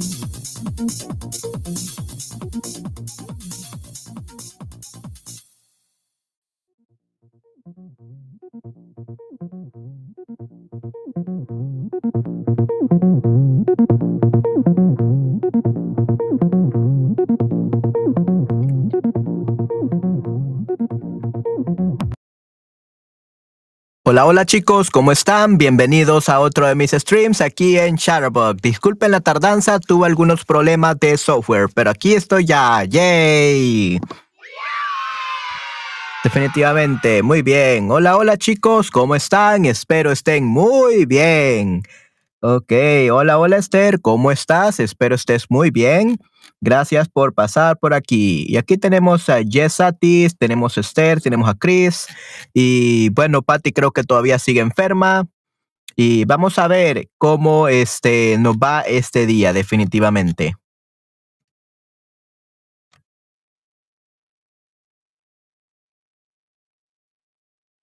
Thank you. Hola, hola chicos, ¿cómo están? Bienvenidos a otro de mis streams aquí en Shutterbug. Disculpen la tardanza, tuve algunos problemas de software, pero aquí estoy ya. ¡Yay! Definitivamente, muy bien. Hola, hola chicos, ¿cómo están? Espero estén muy bien. Ok, hola, hola Esther, ¿cómo estás? Espero estés muy bien. Gracias por pasar por aquí. Y aquí tenemos a Jessatis, tenemos a Esther, tenemos a Chris. Y bueno, Patty creo que todavía sigue enferma. Y vamos a ver cómo este, nos va este día, definitivamente.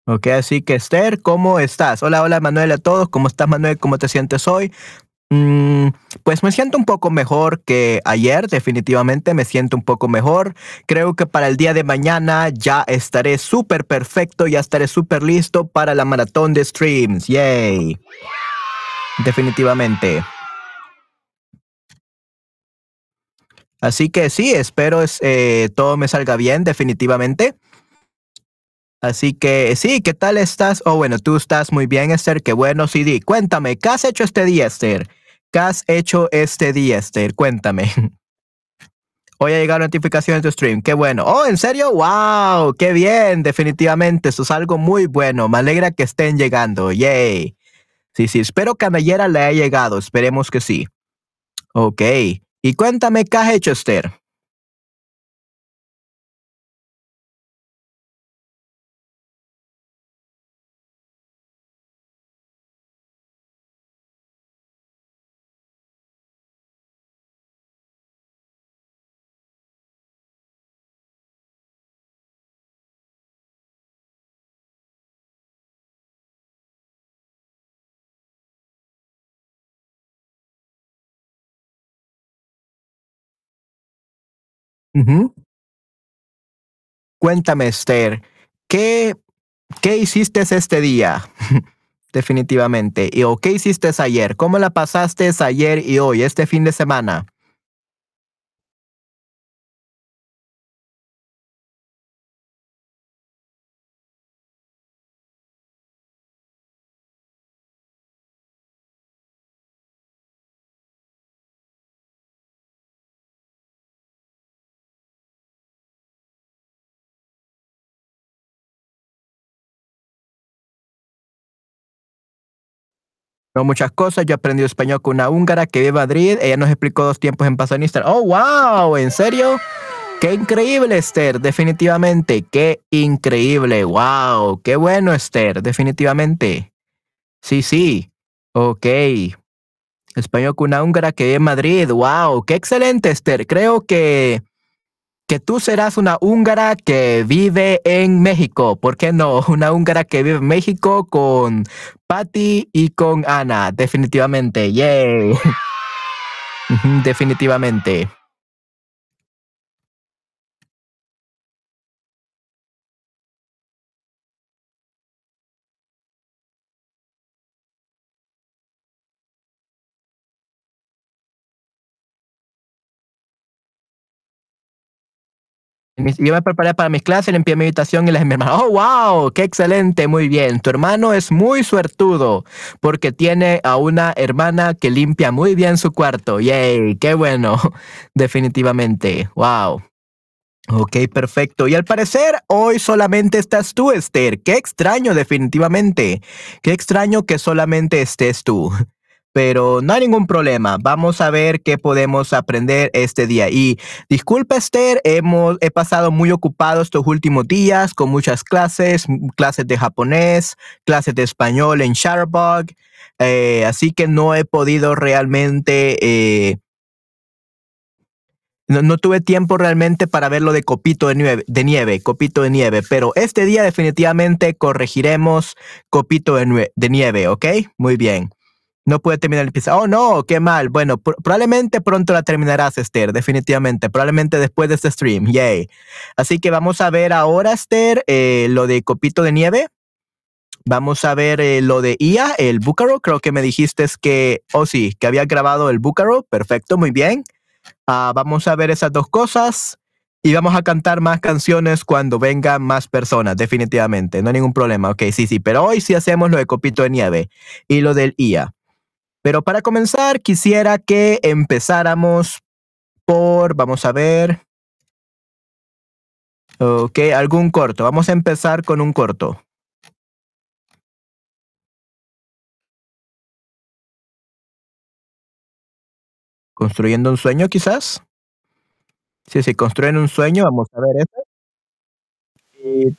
Ok, así que Esther, ¿cómo estás? Hola, hola Manuel a todos. ¿Cómo estás Manuel? ¿Cómo te sientes hoy? Mm, pues me siento un poco mejor que ayer, definitivamente me siento un poco mejor. Creo que para el día de mañana ya estaré súper perfecto, ya estaré súper listo para la maratón de streams. Yay. Definitivamente. Así que sí, espero eh, todo me salga bien, definitivamente. Así que sí, ¿qué tal estás? Oh, bueno, tú estás muy bien, Esther. Qué bueno, sí, Cuéntame, ¿qué has hecho este día, Esther? ¿Qué has hecho este día, Esther? Cuéntame. Hoy ha llegado notificaciones de stream. Qué bueno. Oh, ¿en serio? ¡Wow! ¡Qué bien! Definitivamente, eso es algo muy bueno. Me alegra que estén llegando. ¡Yay! Sí, sí, espero que a Nayera le haya llegado. Esperemos que sí. Ok. Y cuéntame, ¿qué has hecho, Esther? Cuéntame, Esther, ¿qué, qué hiciste este día? Definitivamente. ¿Y o qué hiciste ayer? ¿Cómo la pasaste ayer y hoy, este fin de semana? Muchas cosas. Yo aprendí español con una húngara que vive en Madrid. Ella nos explicó dos tiempos en pasado en Instagram. ¡Oh, wow! ¿En serio? ¡Qué increíble, Esther! Definitivamente. ¡Qué increíble! ¡Wow! ¡Qué bueno, Esther! Definitivamente. Sí, sí. Ok. Español con una húngara que vive en Madrid. ¡Wow! ¡Qué excelente, Esther! Creo que que tú serás una húngara que vive en México. ¿Por qué no? Una húngara que vive en México con Patty y con Ana. Definitivamente. Yay. Definitivamente. Yo me preparé para mis clases, limpié mi habitación y les mi hermano, oh, wow, qué excelente, muy bien. Tu hermano es muy suertudo porque tiene a una hermana que limpia muy bien su cuarto. Yay, qué bueno, definitivamente. Wow. Ok, perfecto. Y al parecer hoy solamente estás tú, Esther. Qué extraño, definitivamente. Qué extraño que solamente estés tú. Pero no hay ningún problema. Vamos a ver qué podemos aprender este día. Y disculpa, Esther, hemos, he pasado muy ocupado estos últimos días con muchas clases, clases de japonés, clases de español en Shutterbug. eh, así que no he podido realmente eh, no, no tuve tiempo realmente para ver lo de copito de nieve, de nieve, copito de nieve, pero este día definitivamente corregiremos copito de nieve, ¿ok? Muy bien. No puede terminar el pizza. Oh, no, qué mal. Bueno, pr- probablemente pronto la terminarás, Esther, definitivamente. Probablemente después de este stream. Yay. Así que vamos a ver ahora, Esther, eh, lo de copito de nieve. Vamos a ver eh, lo de IA, el búcaro. Creo que me dijiste que, oh sí, que había grabado el búcaro. Perfecto, muy bien. Ah, vamos a ver esas dos cosas y vamos a cantar más canciones cuando vengan más personas, definitivamente. No hay ningún problema. Ok, sí, sí, pero hoy sí hacemos lo de Copito de Nieve y lo del IA. Pero para comenzar, quisiera que empezáramos por, vamos a ver, ok, algún corto. Vamos a empezar con un corto. Construyendo un sueño, quizás. Sí, sí, construyen un sueño. Vamos a ver eso. Y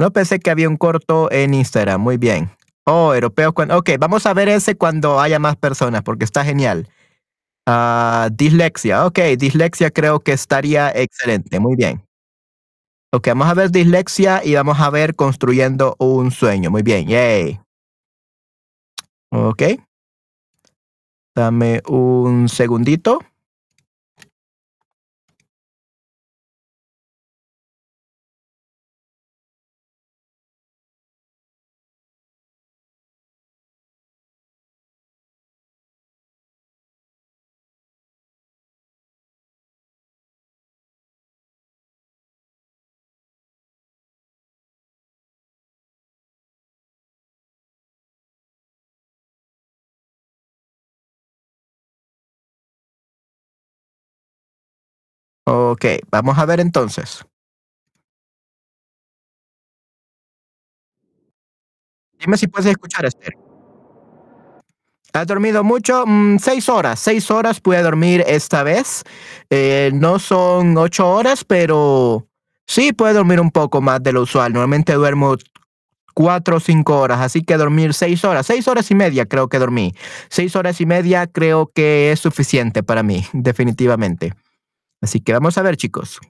No pensé que había un corto en Instagram. Muy bien. Oh, europeo. Cuando... Ok, vamos a ver ese cuando haya más personas, porque está genial. Ah, dislexia. Ok, dislexia creo que estaría excelente. Muy bien. Ok, vamos a ver dislexia y vamos a ver construyendo un sueño. Muy bien. Yay. Ok. Dame un segundito. Ok, vamos a ver entonces. Dime si puedes escuchar, Esther. ¿Has dormido mucho? Mm, seis horas. Seis horas pude dormir esta vez. Eh, no son ocho horas, pero sí puedo dormir un poco más de lo usual. Normalmente duermo cuatro o cinco horas, así que dormir seis horas, seis horas y media creo que dormí. Seis horas y media creo que es suficiente para mí, definitivamente. Así que vamos a ver, chicos.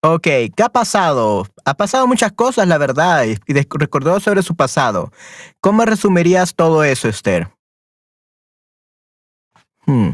Ok, ¿qué ha pasado? Ha pasado muchas cosas, la verdad, y y recordó sobre su pasado. ¿Cómo resumirías todo eso, Esther? Hmm,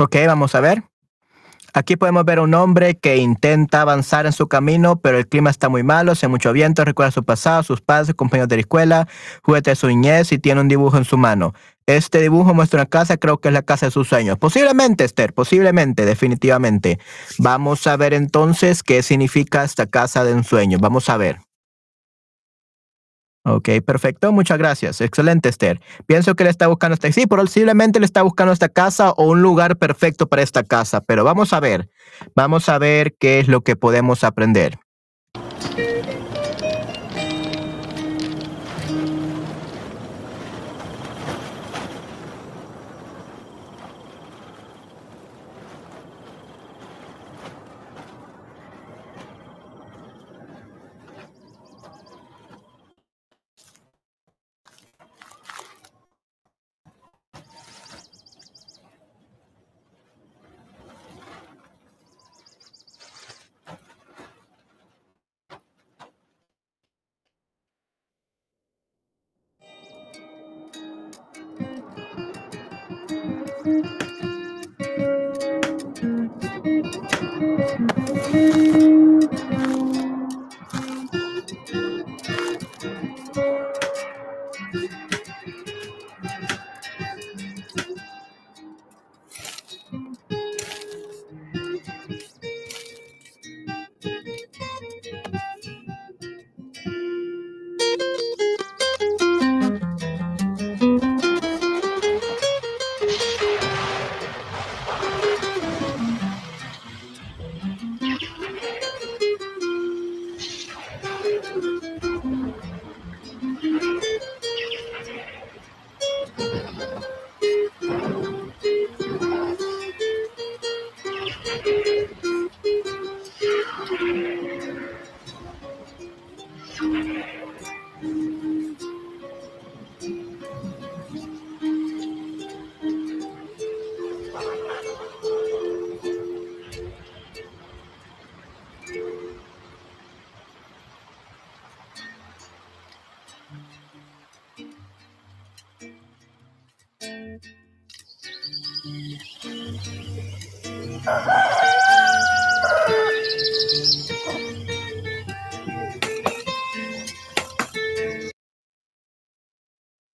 Ok, vamos a ver. Aquí podemos ver un hombre que intenta avanzar en su camino, pero el clima está muy malo, hace mucho viento, recuerda su pasado, sus padres, sus compañeros de la escuela, juguete de su niñez y tiene un dibujo en su mano. Este dibujo muestra una casa, creo que es la casa de sus sueños. Posiblemente, Esther, posiblemente, definitivamente. Vamos a ver entonces qué significa esta casa de ensueño. Vamos a ver. Ok, perfecto, muchas gracias. Excelente, Esther. Pienso que le está buscando esta. Sí, posiblemente le está buscando esta casa o un lugar perfecto para esta casa, pero vamos a ver. Vamos a ver qué es lo que podemos aprender.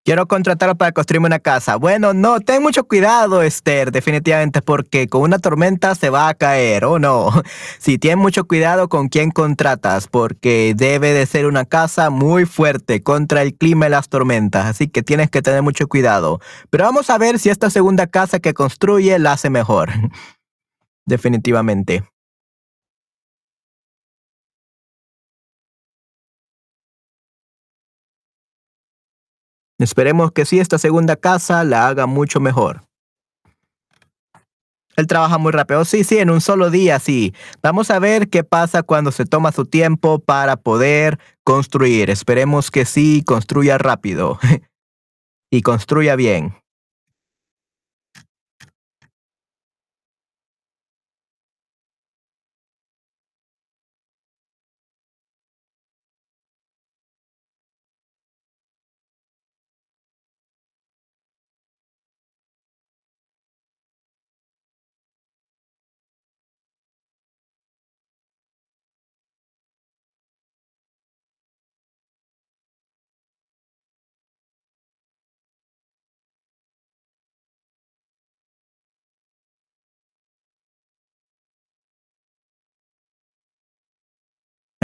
Quiero contratarlo para construirme una casa. Bueno, no, ten mucho cuidado, Esther, definitivamente, porque con una tormenta se va a caer, ¿o no? Sí, ten mucho cuidado con quién contratas, porque debe de ser una casa muy fuerte contra el clima y las tormentas, así que tienes que tener mucho cuidado. Pero vamos a ver si esta segunda casa que construye la hace mejor. Definitivamente. Esperemos que sí, esta segunda casa la haga mucho mejor. Él trabaja muy rápido. Sí, sí, en un solo día, sí. Vamos a ver qué pasa cuando se toma su tiempo para poder construir. Esperemos que sí, construya rápido y construya bien.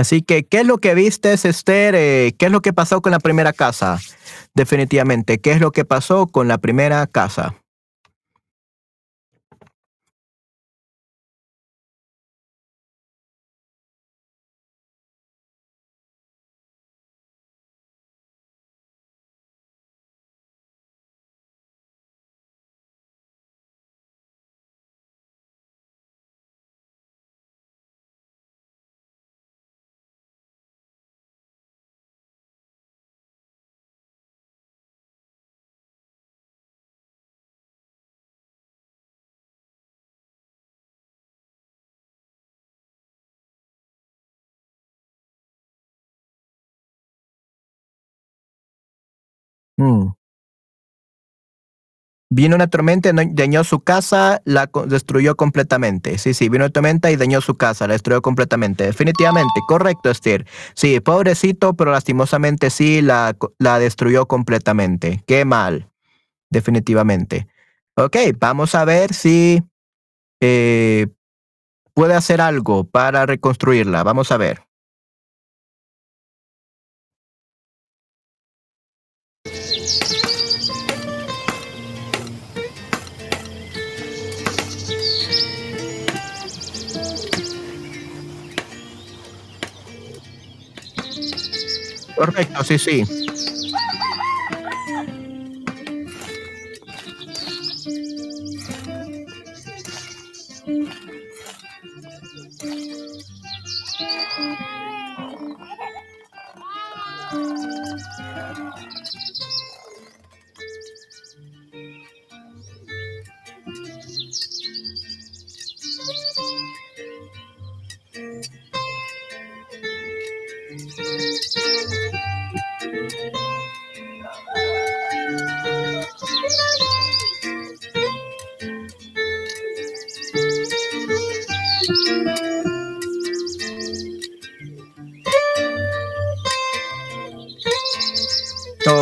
Así que, ¿qué es lo que viste, Esther? Eh, ¿Qué es lo que pasó con la primera casa? Definitivamente, ¿qué es lo que pasó con la primera casa? Mm. Vino una tormenta, dañó su casa, la destruyó completamente. Sí, sí, vino una tormenta y dañó su casa, la destruyó completamente. Definitivamente, correcto, Esther. Sí, pobrecito, pero lastimosamente sí, la, la destruyó completamente. Qué mal, definitivamente. Ok, vamos a ver si eh, puede hacer algo para reconstruirla. Vamos a ver. Correcto, sí, sí.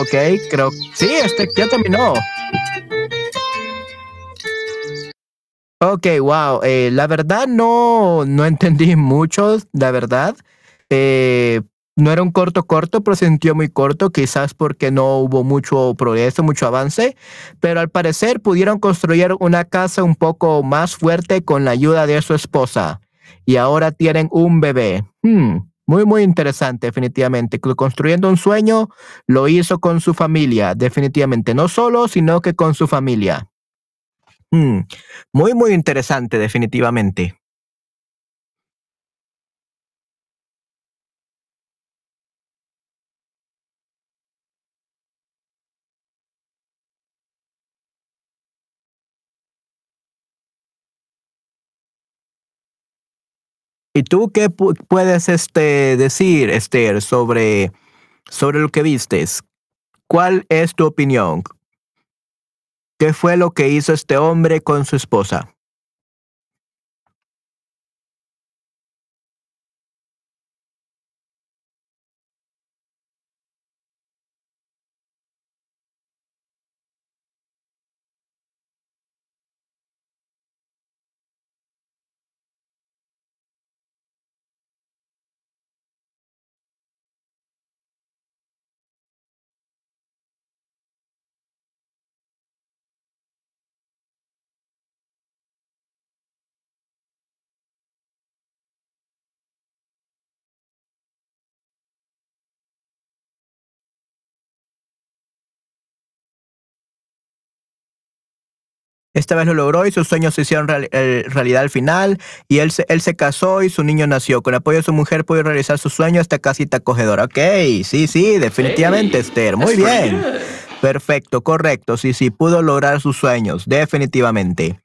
Ok, creo. Sí, este ya terminó. Ok, wow. Eh, la verdad no, no entendí mucho, la verdad. Eh, no era un corto corto, pero se sintió muy corto, quizás porque no hubo mucho progreso, mucho avance, pero al parecer pudieron construir una casa un poco más fuerte con la ayuda de su esposa y ahora tienen un bebé. Hmm. Muy, muy interesante, definitivamente. Construyendo un sueño, lo hizo con su familia, definitivamente. No solo, sino que con su familia. Mm, muy, muy interesante, definitivamente. ¿Y tú qué puedes este, decir, Esther, sobre, sobre lo que vistes? ¿Cuál es tu opinión? ¿Qué fue lo que hizo este hombre con su esposa? Esta vez lo logró y sus sueños se hicieron eh, realidad al final. Y él se, él se casó y su niño nació. Con el apoyo de su mujer pudo realizar su sueño esta casita acogedora. Ok, sí, sí, definitivamente, Esther. Muy bien. Perfecto, correcto. Sí, sí, pudo lograr sus sueños, definitivamente.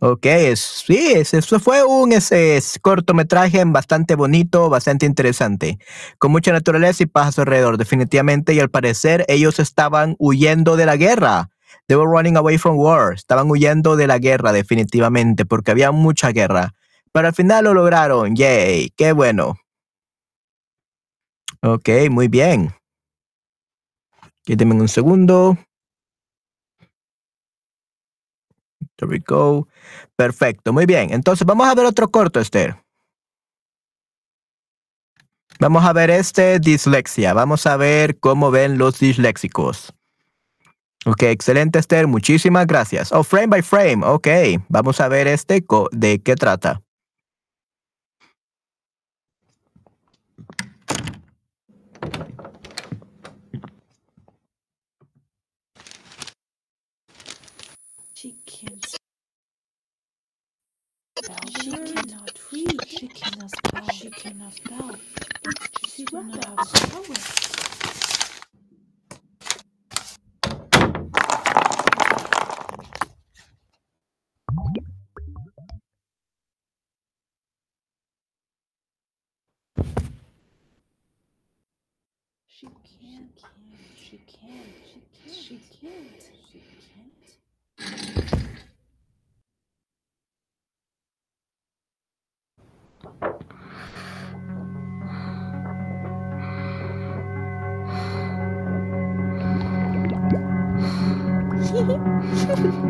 Ok, sí, eso fue un ese, cortometraje bastante bonito, bastante interesante, con mucha naturaleza y paz a su alrededor, definitivamente, y al parecer ellos estaban huyendo de la guerra. They were running away from war. Estaban huyendo de la guerra, definitivamente, porque había mucha guerra. Pero al final lo lograron. Yay, qué bueno. Ok, muy bien. Quédenme un segundo. There we go. Perfecto, muy bien. Entonces vamos a ver otro corto, Esther. Vamos a ver este dislexia. Vamos a ver cómo ven los disléxicos. Ok, excelente Esther, muchísimas gracias. Oh, frame by frame, ok. Vamos a ver este, de qué trata. She can't spell. She cannot read. She cannot spell. She cannot spell. She cannot have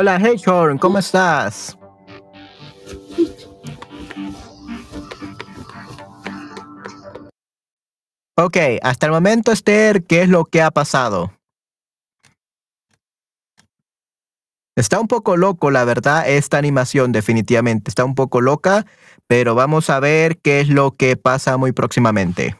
Hola, hey ¿cómo estás? Ok, hasta el momento, Esther, ¿qué es lo que ha pasado? Está un poco loco, la verdad, esta animación, definitivamente. Está un poco loca, pero vamos a ver qué es lo que pasa muy próximamente.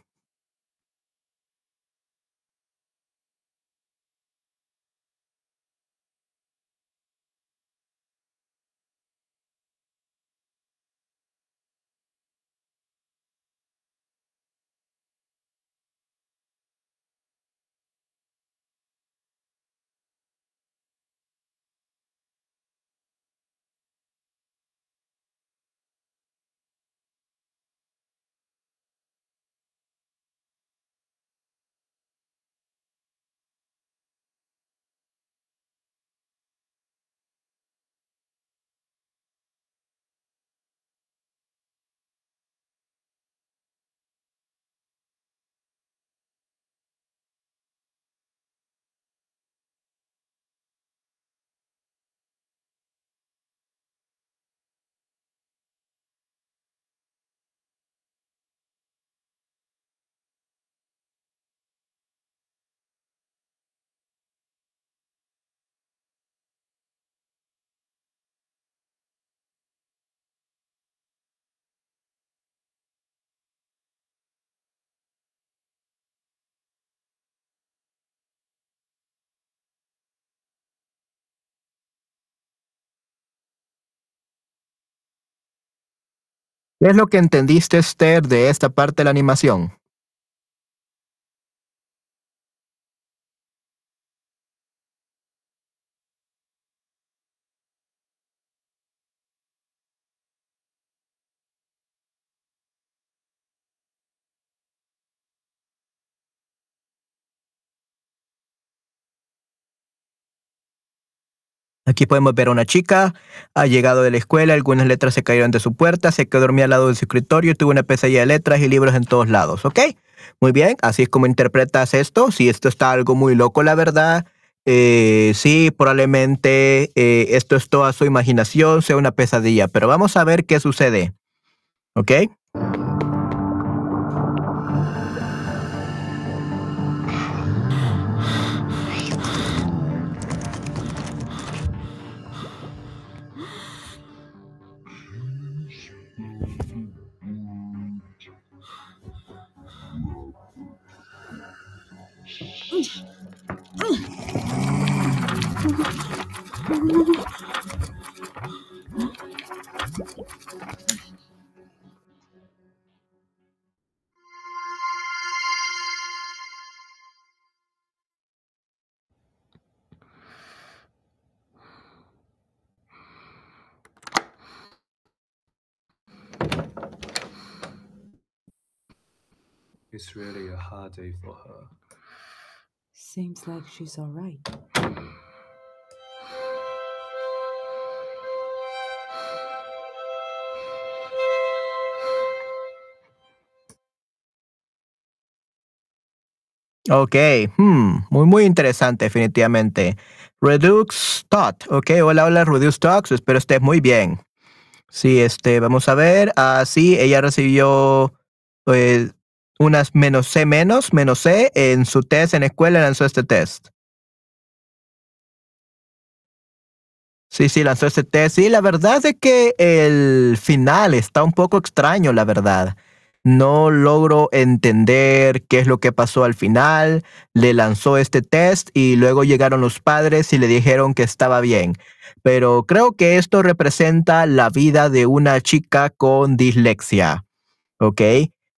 ¿Qué es lo que entendiste, Esther, de esta parte de la animación? Aquí podemos ver a una chica, ha llegado de la escuela, algunas letras se cayeron de su puerta, se quedó dormida al lado de su escritorio, tuvo una pesadilla de letras y libros en todos lados, ¿ok? Muy bien, así es como interpretas esto. Si esto está algo muy loco, la verdad, eh, sí, probablemente eh, esto es toda su imaginación, sea una pesadilla, pero vamos a ver qué sucede, ¿ok? It's really a hard day for her. Seems like she's alright. Ok, hmm, muy, muy interesante, definitivamente. Redux Thought, ok, hola, hola, Redux Talks, espero estés muy bien. Sí, este, vamos a ver, ah, sí, ella recibió pues, unas menos C menos, menos C en su test en la escuela, lanzó este test. Sí, sí, lanzó este test. Sí, la verdad es que el final está un poco extraño, la verdad. No logro entender qué es lo que pasó al final. Le lanzó este test y luego llegaron los padres y le dijeron que estaba bien. Pero creo que esto representa la vida de una chica con dislexia. ¿Ok?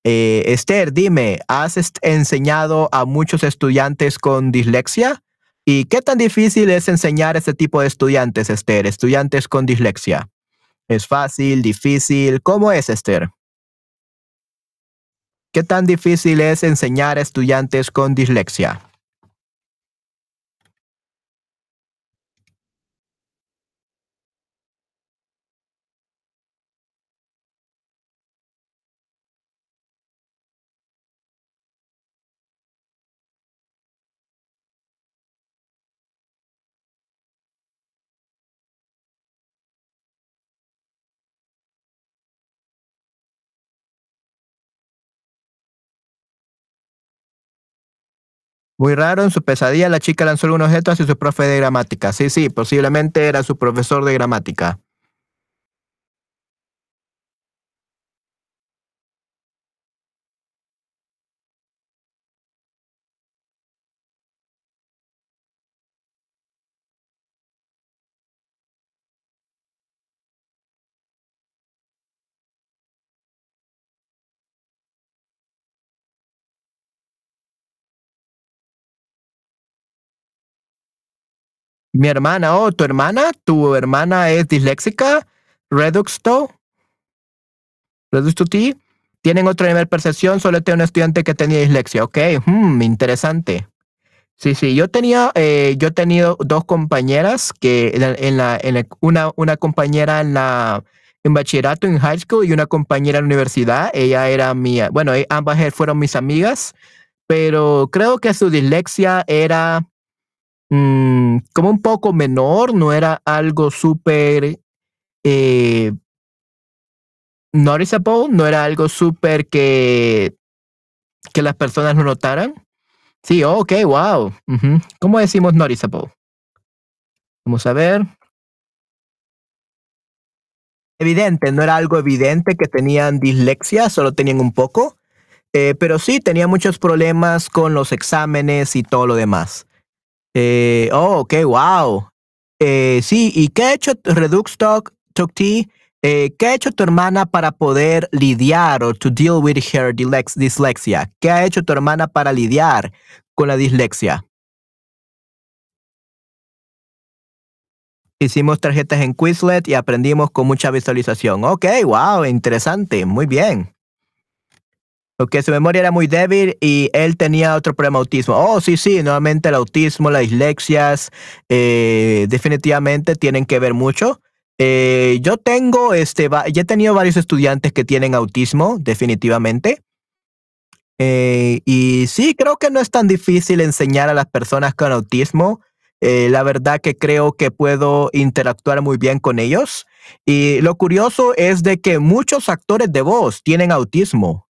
Eh, Esther, dime, ¿has enseñado a muchos estudiantes con dislexia? ¿Y qué tan difícil es enseñar a este tipo de estudiantes, Esther? Estudiantes con dislexia. ¿Es fácil, difícil? ¿Cómo es, Esther? ¿Qué tan difícil es enseñar a estudiantes con dislexia? Muy raro, en su pesadilla la chica lanzó un objeto hacia su profe de gramática. Sí, sí, posiblemente era su profesor de gramática. Mi hermana, oh, tu hermana, tu hermana es disléxica, Redux to, Redux to T, tienen otro nivel de percepción, solo tengo un estudiante que tenía dislexia, ok, hmm, interesante. Sí, sí, yo tenía, eh, yo he tenido dos compañeras que en la, en una, una compañera en la, en bachillerato, en high school, y una compañera en la universidad, ella era mía, bueno, ambas fueron mis amigas, pero creo que su dislexia era Mm, como un poco menor, no era algo súper eh, noticeable, no era algo súper que, que las personas lo notaran. Sí, ok, wow. ¿Cómo decimos noticeable? Vamos a ver. Evidente, no era algo evidente que tenían dislexia, solo tenían un poco. Eh, pero sí, tenía muchos problemas con los exámenes y todo lo demás. Eh, oh, ok, wow. Eh, sí, ¿y qué ha hecho Redux Talk, Talk T Eh, ¿Qué ha hecho tu hermana para poder lidiar o to deal with her dislexia? ¿Qué ha hecho tu hermana para lidiar con la dislexia? Hicimos tarjetas en Quizlet y aprendimos con mucha visualización. Ok, wow, interesante, muy bien. Ok, su memoria era muy débil y él tenía otro problema autismo. Oh, sí, sí, nuevamente el autismo, las dislexias, eh, definitivamente tienen que ver mucho. Eh, yo tengo, este, ya he tenido varios estudiantes que tienen autismo, definitivamente. Eh, y sí, creo que no es tan difícil enseñar a las personas con autismo. La verdad que creo que puedo interactuar muy bien con ellos. Y lo curioso es de que muchos actores de voz tienen autismo.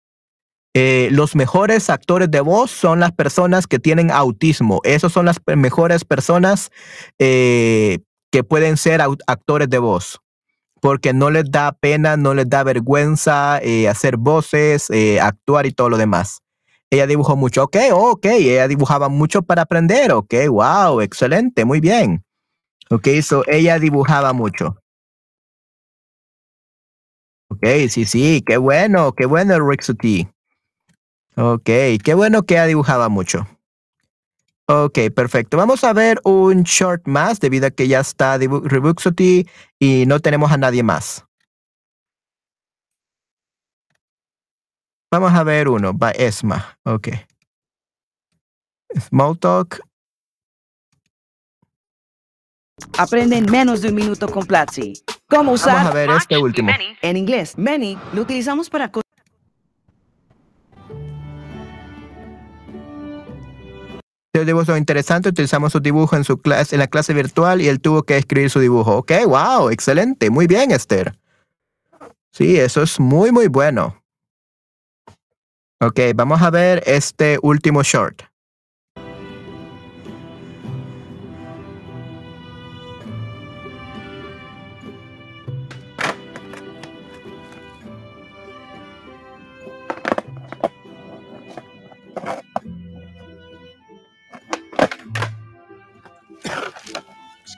Eh, los mejores actores de voz son las personas que tienen autismo. Esas son las mejores personas eh, que pueden ser actores de voz. Porque no les da pena, no les da vergüenza eh, hacer voces, actuar y todo lo demás. Ella dibujó mucho. Ok, ok. Ella dibujaba mucho para aprender. Ok, wow, excelente, muy bien. Ok, so ella dibujaba mucho. Ok, sí, sí, qué bueno, qué bueno, Rixuti. Ok, qué bueno que ella dibujaba mucho. Ok, perfecto. Vamos a ver un short más debido a que ya está Rebuxuti y no tenemos a nadie más. Vamos a ver uno, va Esma. Ok. Small talk. Aprende en menos de un minuto con Platzi. ¿Cómo Vamos a usar ver este último. en inglés? Many lo utilizamos para co- El dibujo interesante, utilizamos su dibujo en su clase, en la clase virtual y él tuvo que escribir su dibujo. Ok, wow, excelente, muy bien, Esther. Sí, eso es muy, muy bueno. Ok, vamos a ver este último short.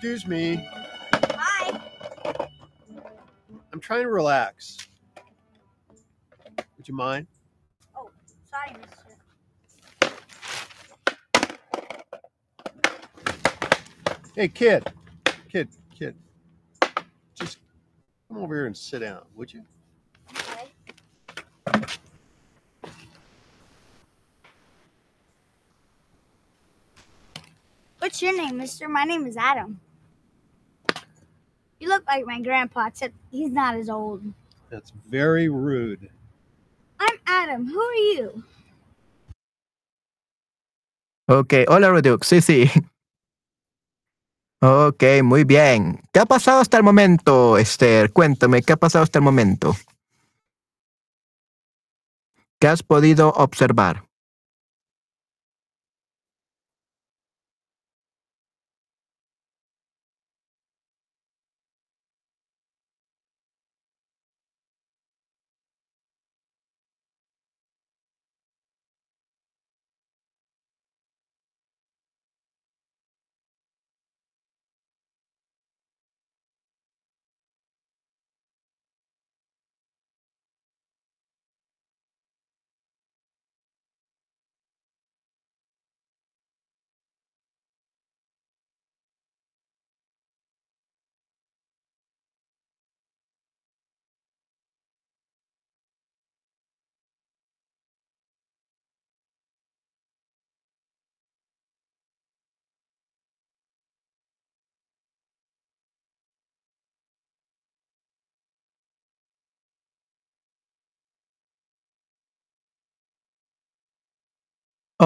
Excuse me. Hi. I'm trying to relax. Would you mind? Oh, sorry, mister. Hey, kid. Kid, kid. Just come over here and sit down, would you? Okay. What's your name, mister? My name is Adam. You look like my grandpa, except he's not as old. That's very rude. I'm Adam. Who are you? Ok, hola Redux, sí, sí. Ok, muy bien. ¿Qué ha pasado hasta el momento, Esther? Cuéntame, ¿qué ha pasado hasta el momento? ¿Qué has podido observar?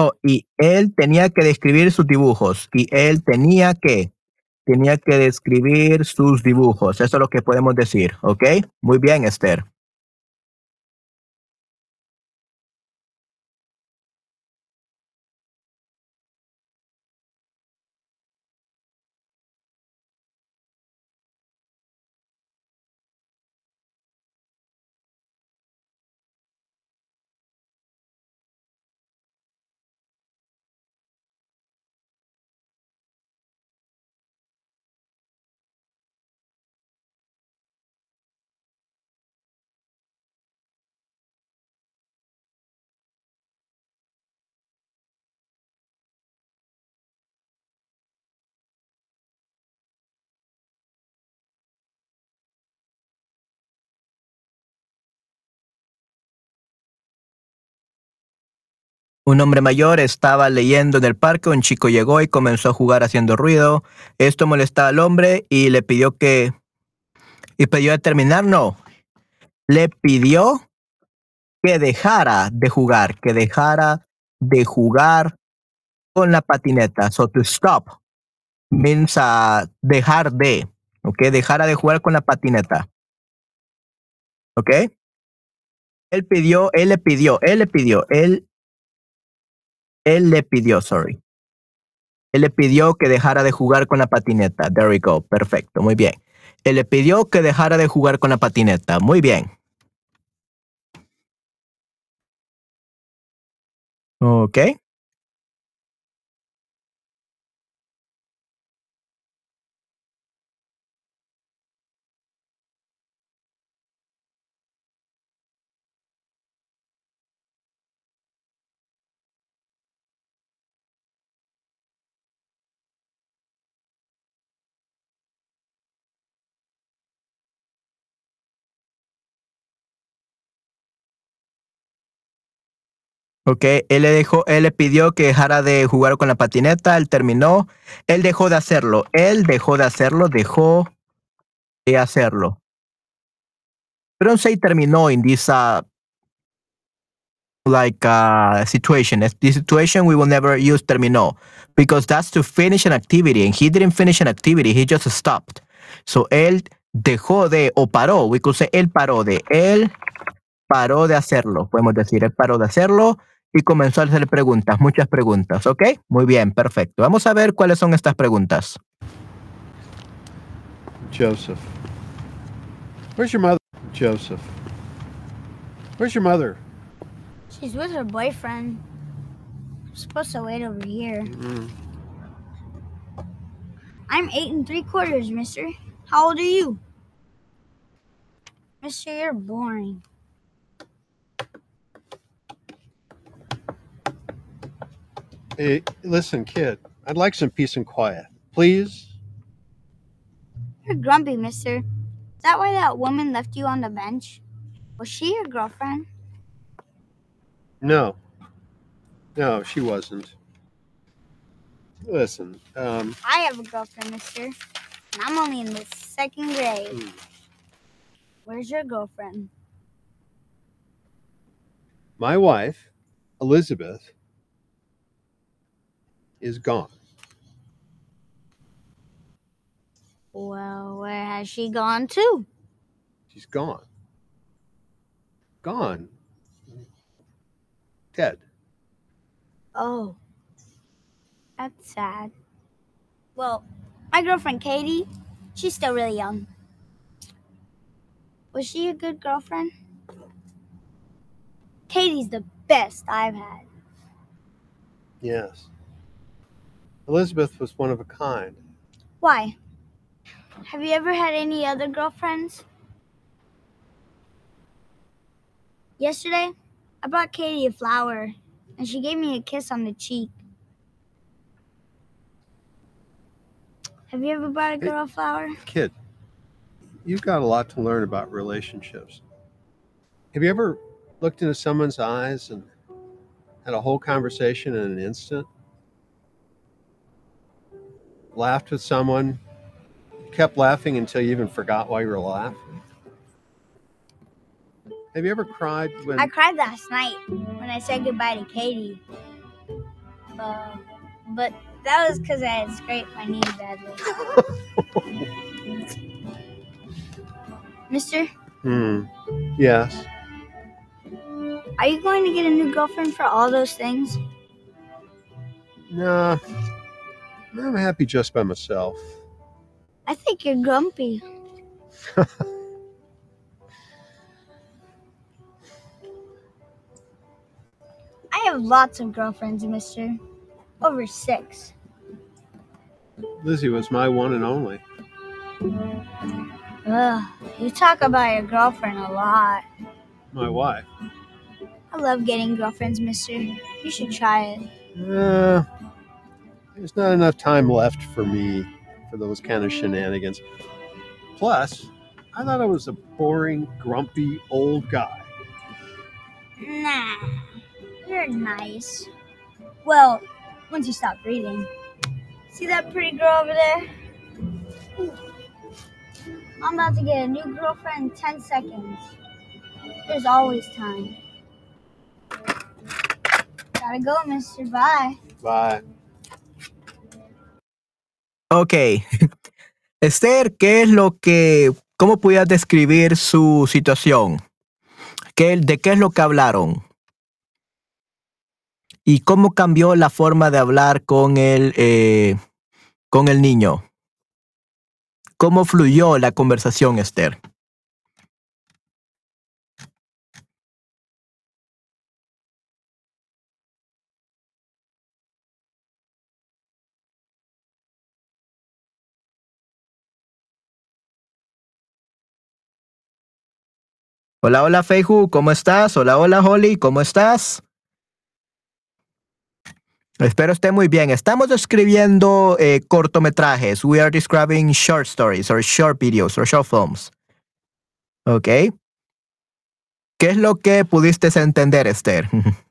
Oh, y él tenía que describir sus dibujos. Y él tenía que, tenía que describir sus dibujos. Eso es lo que podemos decir, ¿ok? Muy bien, Esther. Un hombre mayor estaba leyendo en el parque, un chico llegó y comenzó a jugar haciendo ruido. Esto molestaba al hombre y le pidió que... Y pidió de terminar, no. Le pidió que dejara de jugar, que dejara de jugar con la patineta. So to stop means uh, dejar de, ¿ok? Dejara de jugar con la patineta. ¿Ok? Él pidió, él le pidió, él le pidió, él, él le pidió, sorry. Él le pidió que dejara de jugar con la patineta. There we go. Perfecto, muy bien. Él le pidió que dejara de jugar con la patineta. Muy bien. Ok. Ok, él le dejó, él le pidió que dejara de jugar con la patineta, él terminó, él dejó de hacerlo, él dejó de hacerlo, dejó de hacerlo. Say terminó in this uh, like uh, situation. This situation we will never use terminó because that's to finish an activity and he didn't finish an activity, he just stopped. So él dejó de o paró, we could say él paró de, él paró de hacerlo, podemos decir, él paró de hacerlo y comenzó a hacer preguntas, muchas preguntas, ¿ok? Muy bien, perfecto. Vamos a ver cuáles son estas preguntas. Joseph. Where's your mother? Joseph. Where's your mother? She's with her boyfriend. I'm supposed to wait over here. Mm. I'm eight and three quarters, mister. How old are you? Mister, you're boring. Hey, listen, kid. I'd like some peace and quiet. Please? You're grumpy, mister. Is that why that woman left you on the bench? Was she your girlfriend? No. No, she wasn't. Listen, um, I have a girlfriend, mister. And I'm only in the second grade. Hmm. Where's your girlfriend? my wife, Elizabeth, is gone. Well, where has she gone to? She's gone. Gone. Dead. Oh, that's sad. Well, my girlfriend Katie, she's still really young. Was she a good girlfriend? Katie's the best I've had. Yes. Elizabeth was one of a kind. Why? Have you ever had any other girlfriends? Yesterday, I brought Katie a flower, and she gave me a kiss on the cheek. Have you ever brought a girl a flower? Kid, you've got a lot to learn about relationships. Have you ever looked into someone's eyes and had a whole conversation in an instant? Laughed with someone, kept laughing until you even forgot why you were laughing? Have you ever cried when I cried last night when I said goodbye to Katie. Uh, but that was because I had scraped my knee badly. Mister, Hmm. Yes. are you going to get a new girlfriend for all those things? Nah. I'm happy just by myself. I think you're grumpy. I have lots of girlfriends, mister. Over six. Lizzie was my one and only. Ugh, you talk about your girlfriend a lot. My wife. I love getting girlfriends, mister. You should try it. Uh, there's not enough time left for me for those kind of shenanigans. Plus, I thought I was a boring, grumpy old guy. Nah, you're nice. Well, once you stop breathing. See that pretty girl over there? I'm about to get a new girlfriend in 10 seconds. There's always time. Gotta go, mister. Bye. Bye. Ok. Esther, ¿qué es lo que, cómo pudieras describir su situación? ¿Qué, ¿De qué es lo que hablaron? ¿Y cómo cambió la forma de hablar con el, eh, con el niño? ¿Cómo fluyó la conversación, Esther? Hola, hola, Feiju, ¿cómo estás? Hola, hola, Holly, ¿cómo estás? Espero esté muy bien. Estamos escribiendo eh, cortometrajes. We are describing short stories or short videos or short films. ¿Ok? ¿Qué es lo que pudiste entender, Esther?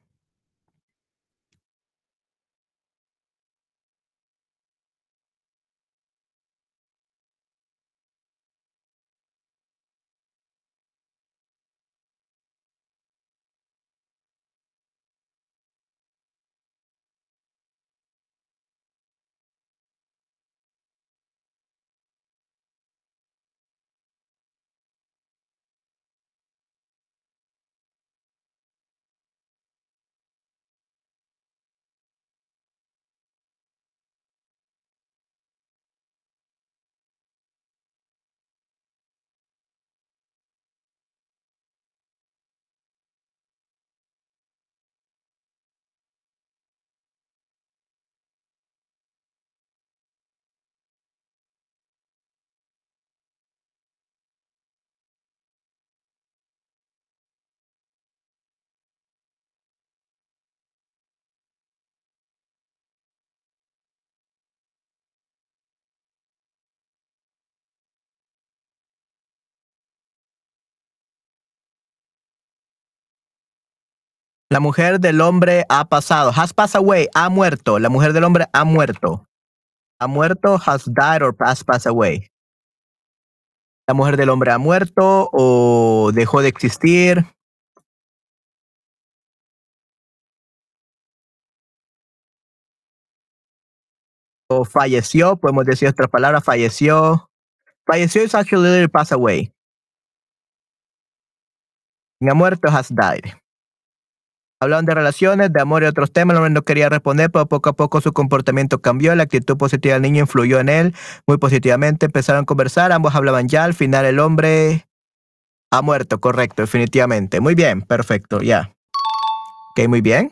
La mujer del hombre ha pasado. Has passed away. Ha muerto. La mujer del hombre ha muerto. Ha muerto, has died or has passed away. La mujer del hombre ha muerto o dejó de existir. O falleció, podemos decir otra palabra, falleció. Falleció is actually literally pass away. Ha muerto, has died. Hablaban de relaciones, de amor y otros temas. El hombre no quería responder, pero poco a poco su comportamiento cambió. La actitud positiva del niño influyó en él muy positivamente. Empezaron a conversar, ambos hablaban ya. Al final, el hombre ha muerto, correcto, definitivamente. Muy bien, perfecto, ya. Ok, muy bien.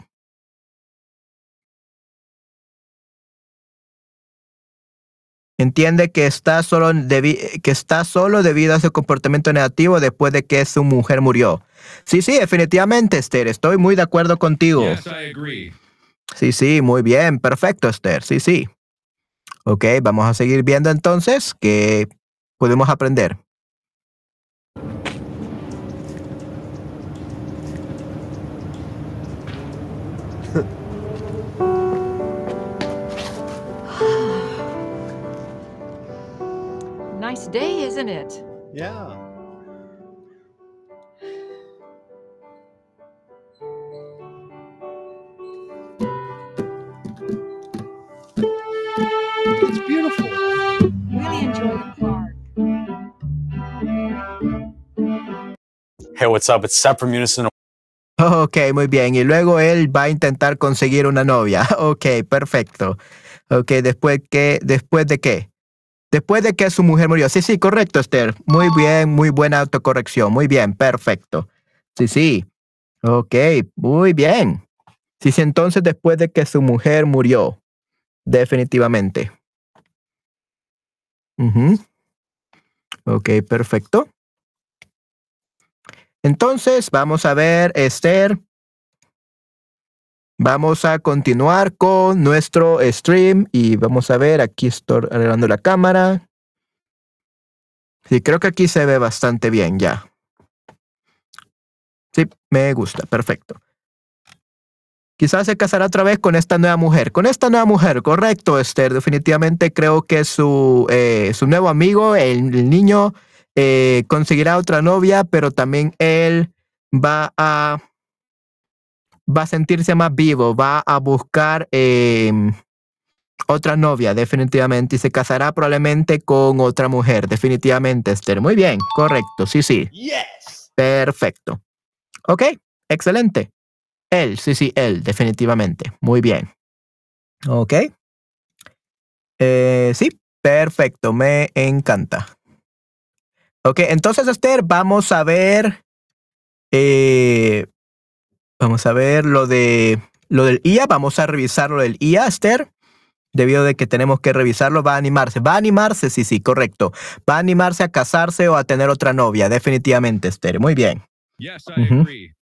Entiende que está, solo que está solo debido a su comportamiento negativo después de que su mujer murió. Sí, sí, definitivamente, Esther. Estoy muy de acuerdo contigo. Yes, I agree. Sí, sí, muy bien, perfecto, Esther. Sí, sí. Ok, vamos a seguir viendo entonces qué podemos aprender. Nice day, isn't it? Yeah. It's beautiful. Really enjoy the park. Hey, what's up? It's Seth from Unison. Ok, muy bien. Y luego él va a intentar conseguir una novia. Ok, perfecto. Ok, después que, después de qué? Después de que su mujer murió. Sí, sí, correcto, Esther. Muy bien, muy buena autocorrección. Muy bien, perfecto. Sí, sí. Ok, muy bien. Sí, sí, entonces después de que su mujer murió. Definitivamente. Ok, perfecto. Entonces, vamos a ver, Esther. Vamos a continuar con nuestro stream y vamos a ver, aquí estoy arreglando la cámara. Sí, creo que aquí se ve bastante bien ya. Sí, me gusta, perfecto. Quizás se casará otra vez con esta nueva mujer. Con esta nueva mujer, correcto, Esther. Definitivamente creo que su, eh, su nuevo amigo, el, niño, eh, conseguirá otra novia, pero también él va a, va a sentirse más vivo, va a buscar em, otra novia, definitivamente, y se casará probablemente con otra mujer, definitivamente, Esther. Muy bien, correcto, sí, sí. Yes. Perfecto. Ok, excelente. Él, sí, sí, él, definitivamente. Muy bien. Ok. Eh, sí, perfecto, me encanta. Ok, entonces, Esther, vamos a ver. eh, vamos a ver lo de lo del IA. Vamos a revisar lo del IA, Esther. Debido de que tenemos que revisarlo, va a animarse. Va a animarse, sí, sí, correcto. Va a animarse a casarse o a tener otra novia, definitivamente, Esther. Muy bien. Yes, I Mhm. agree.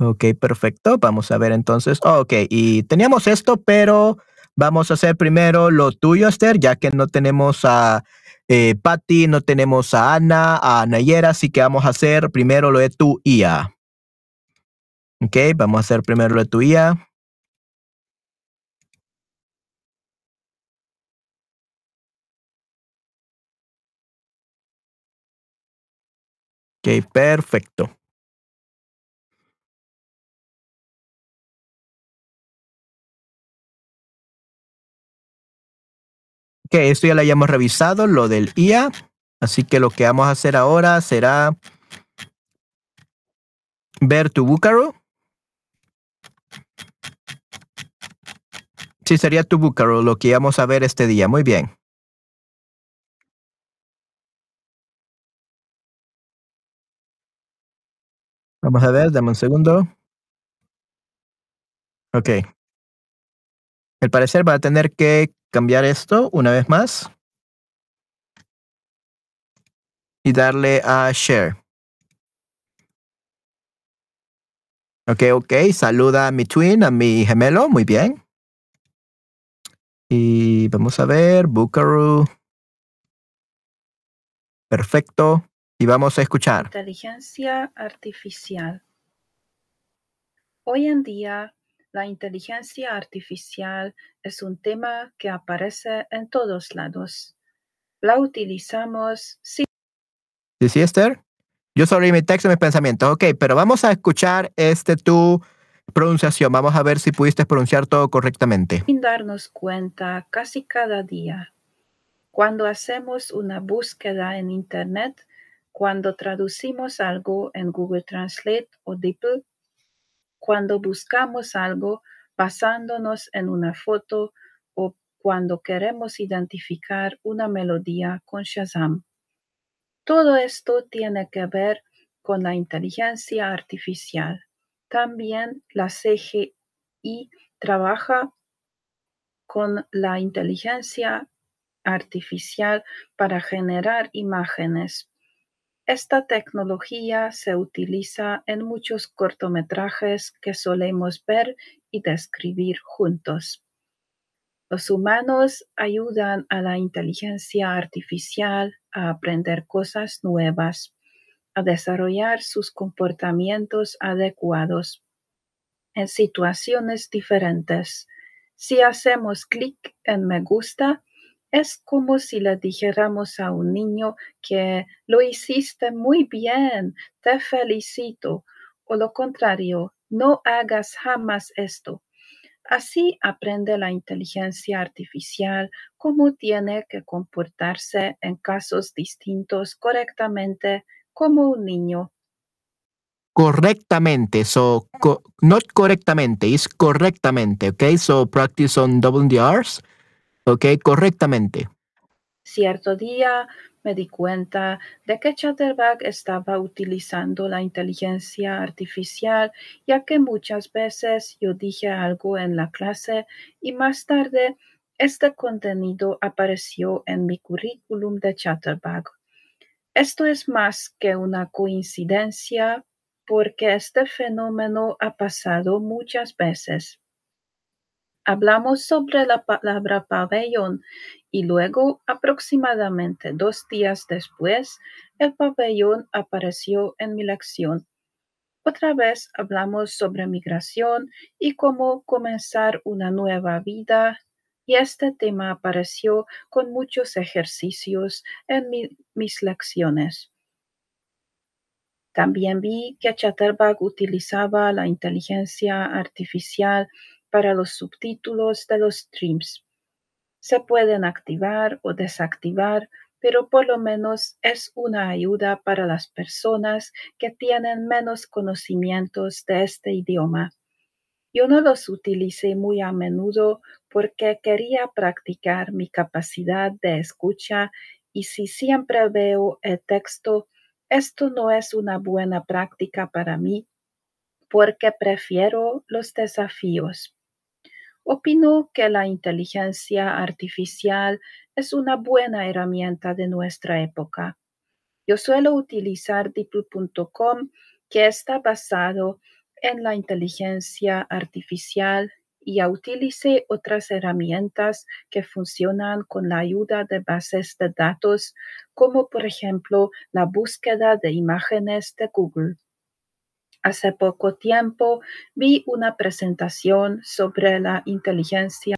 Ok, perfecto. Vamos a ver entonces. Oh, ok, y teníamos esto, pero vamos a hacer primero lo tuyo, Esther, ya que no tenemos a eh, Patty, no tenemos a Ana, a Nayera, así que vamos a hacer primero lo de tu IA. Ok, vamos a hacer primero lo de tu IA. Ok, perfecto. Ok, esto ya lo hayamos revisado, lo del IA. Así que lo que vamos a hacer ahora será ver tu búcaro. Sí, sería tu búcaro lo que íbamos a ver este día. Muy bien. Vamos a ver, dame un segundo. Ok. Al parecer va a tener que cambiar esto una vez más. Y darle a share. Ok, ok. Saluda a mi twin, a mi gemelo. Muy bien. Y vamos a ver. Buckaroo. Perfecto. Y vamos a escuchar. Inteligencia artificial. Hoy en día, la inteligencia artificial es un tema que aparece en todos lados. La utilizamos sin ¿Sí, sí, Esther? Yo sobre mi texto y mis pensamientos. Ok, pero vamos a escuchar este tu pronunciación. Vamos a ver si pudiste pronunciar todo correctamente. darnos cuenta casi cada día. Cuando hacemos una búsqueda en Internet, cuando traducimos algo en Google Translate o DeepL, cuando buscamos algo basándonos en una foto o cuando queremos identificar una melodía con Shazam. Todo esto tiene que ver con la inteligencia artificial. También la CGI trabaja con la inteligencia artificial para generar imágenes. Esta tecnología se utiliza en muchos cortometrajes que solemos ver y describir juntos. Los humanos ayudan a la inteligencia artificial a aprender cosas nuevas, a desarrollar sus comportamientos adecuados en situaciones diferentes. Si hacemos clic en me gusta, es como si le dijéramos a un niño que lo hiciste muy bien, te felicito, o lo contrario, no hagas jamás esto. Así aprende la inteligencia artificial cómo tiene que comportarse en casos distintos correctamente como un niño. Correctamente. So, co not correctamente, is correctamente. Okay, so practice on double the R's. Okay, correctamente. Cierto día me di cuenta de que Chatterbug estaba utilizando la inteligencia artificial, ya que muchas veces yo dije algo en la clase y más tarde este contenido apareció en mi currículum de Chatterbug. Esto es más que una coincidencia porque este fenómeno ha pasado muchas veces. Hablamos sobre la palabra pabellón y luego, aproximadamente dos días después, el pabellón apareció en mi lección. Otra vez hablamos sobre migración y cómo comenzar una nueva vida y este tema apareció con muchos ejercicios en mi- mis lecciones. También vi que Chatterbug utilizaba la inteligencia artificial para los subtítulos de los streams. Se pueden activar o desactivar, pero por lo menos es una ayuda para las personas que tienen menos conocimientos de este idioma. Yo no los utilicé muy a menudo porque quería practicar mi capacidad de escucha y si siempre veo el texto, esto no es una buena práctica para mí porque prefiero los desafíos. Opino que la inteligencia artificial es una buena herramienta de nuestra época. Yo suelo utilizar DeepL.com, que está basado en la inteligencia artificial, y ya utilicé otras herramientas que funcionan con la ayuda de bases de datos, como por ejemplo la búsqueda de imágenes de Google. Hace poco tiempo vi una presentación sobre la inteligencia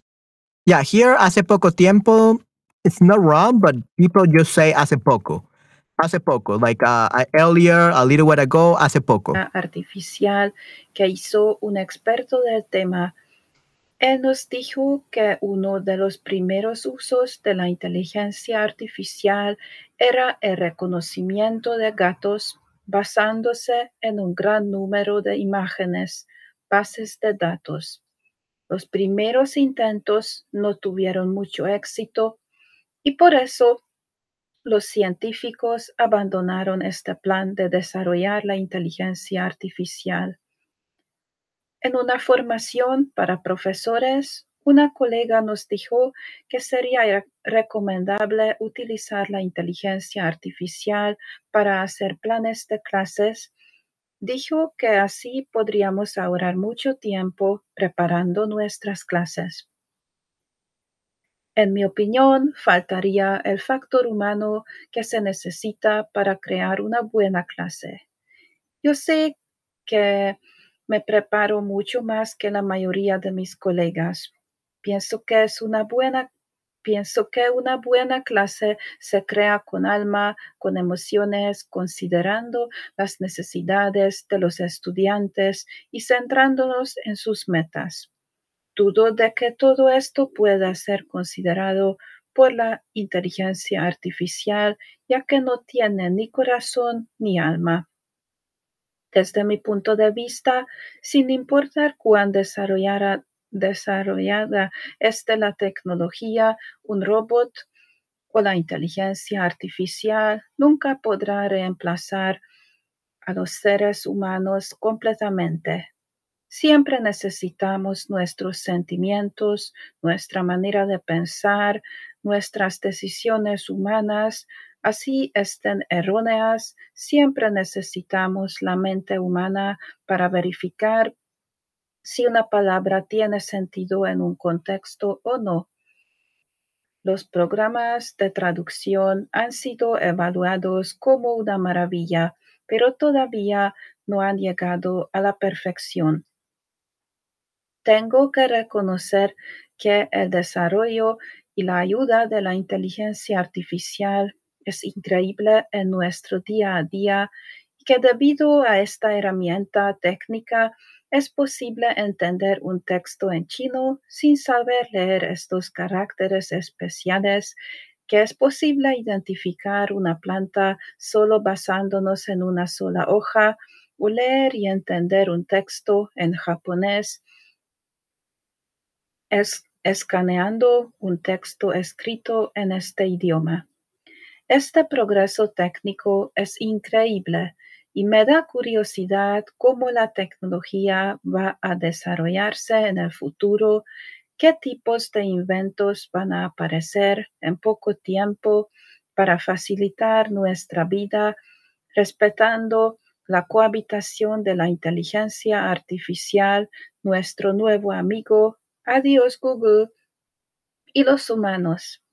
Yeah, here hace poco tiempo, it's not wrong, but people just say hace poco. Hace poco, like uh, earlier, a little while ago, hace poco. artificial que hizo un experto del tema. Él nos dijo que uno de los primeros usos de la inteligencia artificial era el reconocimiento de gatos basándose en un gran número de imágenes, bases de datos. Los primeros intentos no tuvieron mucho éxito y por eso los científicos abandonaron este plan de desarrollar la inteligencia artificial. En una formación para profesores, una colega nos dijo que sería re- recomendable utilizar la inteligencia artificial para hacer planes de clases. Dijo que así podríamos ahorrar mucho tiempo preparando nuestras clases. En mi opinión, faltaría el factor humano que se necesita para crear una buena clase. Yo sé que me preparo mucho más que la mayoría de mis colegas. Pienso que es una buena pienso que una buena clase se crea con alma, con emociones, considerando las necesidades de los estudiantes y centrándonos en sus metas. Dudo de que todo esto pueda ser considerado por la inteligencia artificial, ya que no tiene ni corazón ni alma. Desde mi punto de vista, sin importar cuán desarrollada, desarrollada esté la tecnología, un robot o la inteligencia artificial nunca podrá reemplazar a los seres humanos completamente. Siempre necesitamos nuestros sentimientos, nuestra manera de pensar, nuestras decisiones humanas, así estén erróneas, siempre necesitamos la mente humana para verificar si una palabra tiene sentido en un contexto o no. Los programas de traducción han sido evaluados como una maravilla, pero todavía no han llegado a la perfección. Tengo que reconocer que el desarrollo y la ayuda de la inteligencia artificial es increíble en nuestro día a día y que debido a esta herramienta técnica es posible entender un texto en chino sin saber leer estos caracteres especiales, que es posible identificar una planta solo basándonos en una sola hoja o leer y entender un texto en japonés es, escaneando un texto escrito en este idioma. Este progreso técnico es increíble y me da curiosidad cómo la tecnología va a desarrollarse en el futuro, qué tipos de inventos van a aparecer en poco tiempo para facilitar nuestra vida, respetando la cohabitación de la inteligencia artificial, nuestro nuevo amigo, adiós Google, y los humanos.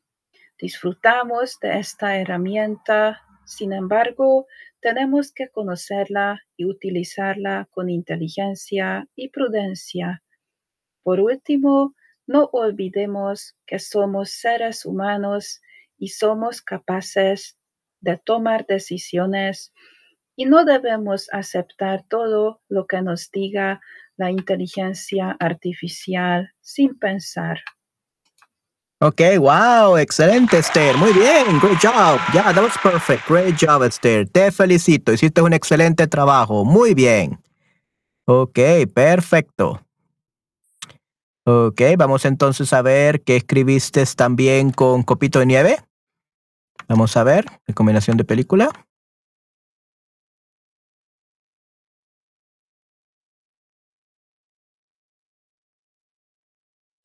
Disfrutamos de esta herramienta, sin embargo, tenemos que conocerla y utilizarla con inteligencia y prudencia. Por último, no olvidemos que somos seres humanos y somos capaces de tomar decisiones y no debemos aceptar todo lo que nos diga la inteligencia artificial sin pensar. Ok, wow, excelente Esther, muy bien, great job, yeah, that was perfect, great job Esther, te felicito, hiciste un excelente trabajo, muy bien. Ok, perfecto. Ok, vamos entonces a ver qué escribiste también con Copito de Nieve. Vamos a ver, recomendación de película.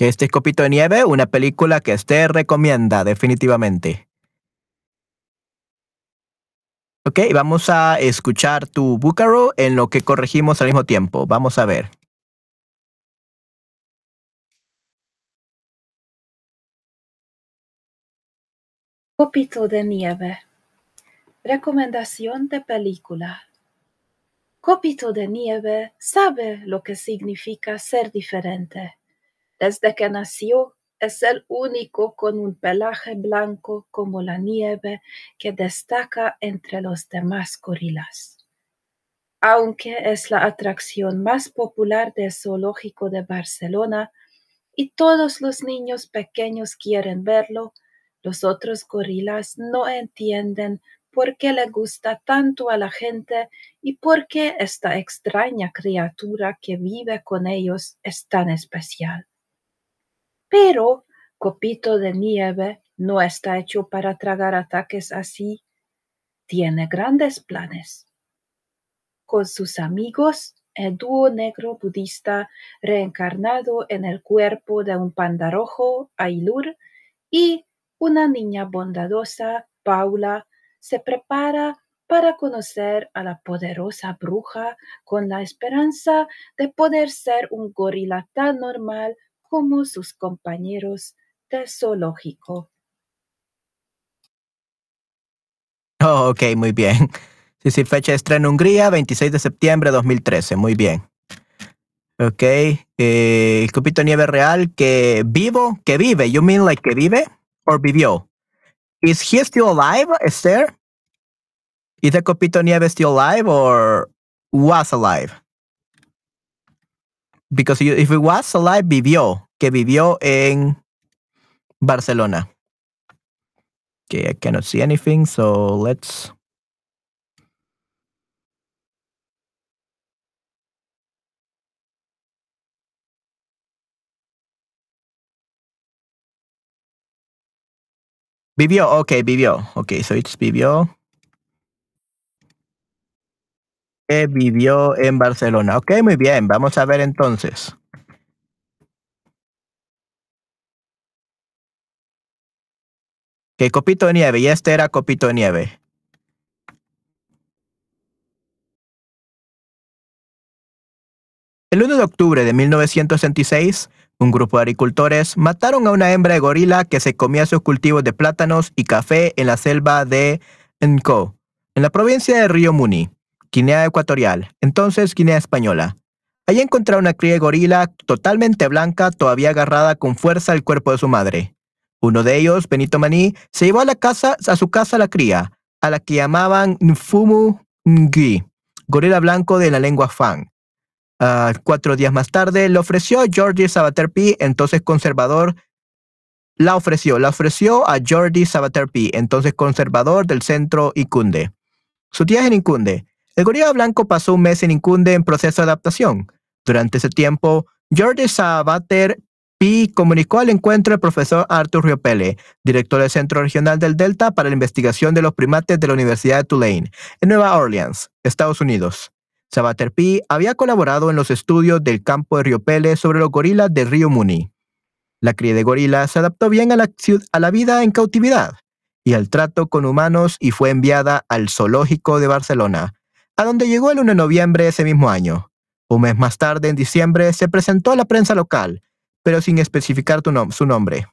Este es Copito de Nieve, una película que Esther recomienda definitivamente. Ok, vamos a escuchar tu búcaro en lo que corregimos al mismo tiempo. Vamos a ver. Copito de nieve. Recomendación de película. Copito de nieve sabe lo que significa ser diferente. Desde que nació es el único con un pelaje blanco como la nieve que destaca entre los demás gorilas. Aunque es la atracción más popular del zoológico de Barcelona y todos los niños pequeños quieren verlo, los otros gorilas no entienden por qué le gusta tanto a la gente y por qué esta extraña criatura que vive con ellos es tan especial. Pero Copito de Nieve no está hecho para tragar ataques así. Tiene grandes planes. Con sus amigos, el dúo negro budista reencarnado en el cuerpo de un panda rojo, Ailur, y una niña bondadosa, Paula, se prepara para conocer a la poderosa bruja con la esperanza de poder ser un gorila tan normal como sus compañeros de zoológico. Oh, ok, muy bien. Sí, sí, fecha de estreno Hungría, 26 de septiembre de 2013. Muy bien. Ok. Eh, el copito de nieve real que vivo, que vive. You mean like que vive or vivió? Is he still alive, Esther? Is the copito nieve still alive or was alive? Because you- if it was alive, vivió, que vivió en Barcelona. Okay, I cannot see anything, so let's. Vivió, ok, vivió. Ok, so it's vivió. Que vivió en Barcelona. Ok, muy bien. Vamos a ver entonces. Que copito de nieve, y este era copito de nieve. El 1 de octubre de 1966, un grupo de agricultores mataron a una hembra de gorila que se comía sus cultivos de plátanos y café en la selva de Nco, en la provincia de Río Muni, Guinea Ecuatorial, entonces Guinea Española. Allí encontraron una cría gorila totalmente blanca, todavía agarrada con fuerza al cuerpo de su madre. Uno de ellos, Benito Maní, se llevó a, la casa, a su casa la cría, a la que llamaban Nfumu Ngi, gorila blanco de la lengua Fang. Ah, cuatro días más tarde, le ofreció Georgie Sabater P., entonces conservador, la ofreció, la ofreció a Jordi Sabater P., entonces conservador del centro Icunde. Su tía es en Incunde. El gorila blanco pasó un mes en Incunde en proceso de adaptación. Durante ese tiempo, Jordi Sabater P. comunicó al encuentro al profesor Arthur Riopele, director del Centro Regional del Delta para la Investigación de los Primates de la Universidad de Tulane, en Nueva Orleans, Estados Unidos. Sabater P. había colaborado en los estudios del campo de Riopele sobre los gorilas de Río Muni. La cría de gorilas se adaptó bien a la vida en cautividad y al trato con humanos y fue enviada al Zoológico de Barcelona, a donde llegó el 1 de noviembre de ese mismo año. Un mes más tarde, en diciembre, se presentó a la prensa local, pero sin especificar su nombre.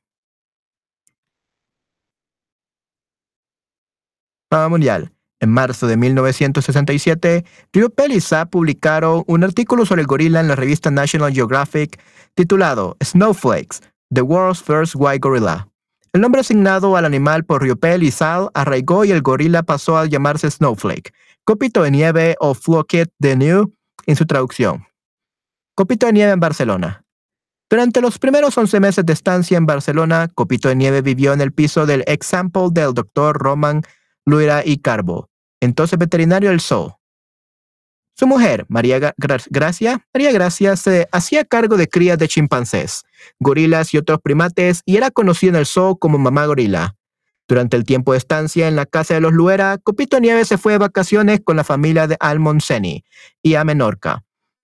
Fama mundial. En marzo de 1967, Riopel y Saab publicaron un artículo sobre el gorila en la revista National Geographic titulado Snowflakes, The World's First White Gorilla. El nombre asignado al animal por Riopel y Sal arraigó y el gorila pasó a llamarse Snowflake, copito de nieve o floquet de New en su traducción. Copito de nieve en Barcelona. Durante los primeros 11 meses de estancia en Barcelona, Copito de Nieve vivió en el piso del example del doctor Roman Luira y Carbo, entonces veterinario del zoo. Su mujer, María Gra- Gra- Gracia, María Gracia se hacía cargo de crías de chimpancés, gorilas y otros primates y era conocida en el zoo como mamá gorila. Durante el tiempo de estancia en la casa de los Luera, Copito de Nieve se fue de vacaciones con la familia de Almonseni y a Menorca.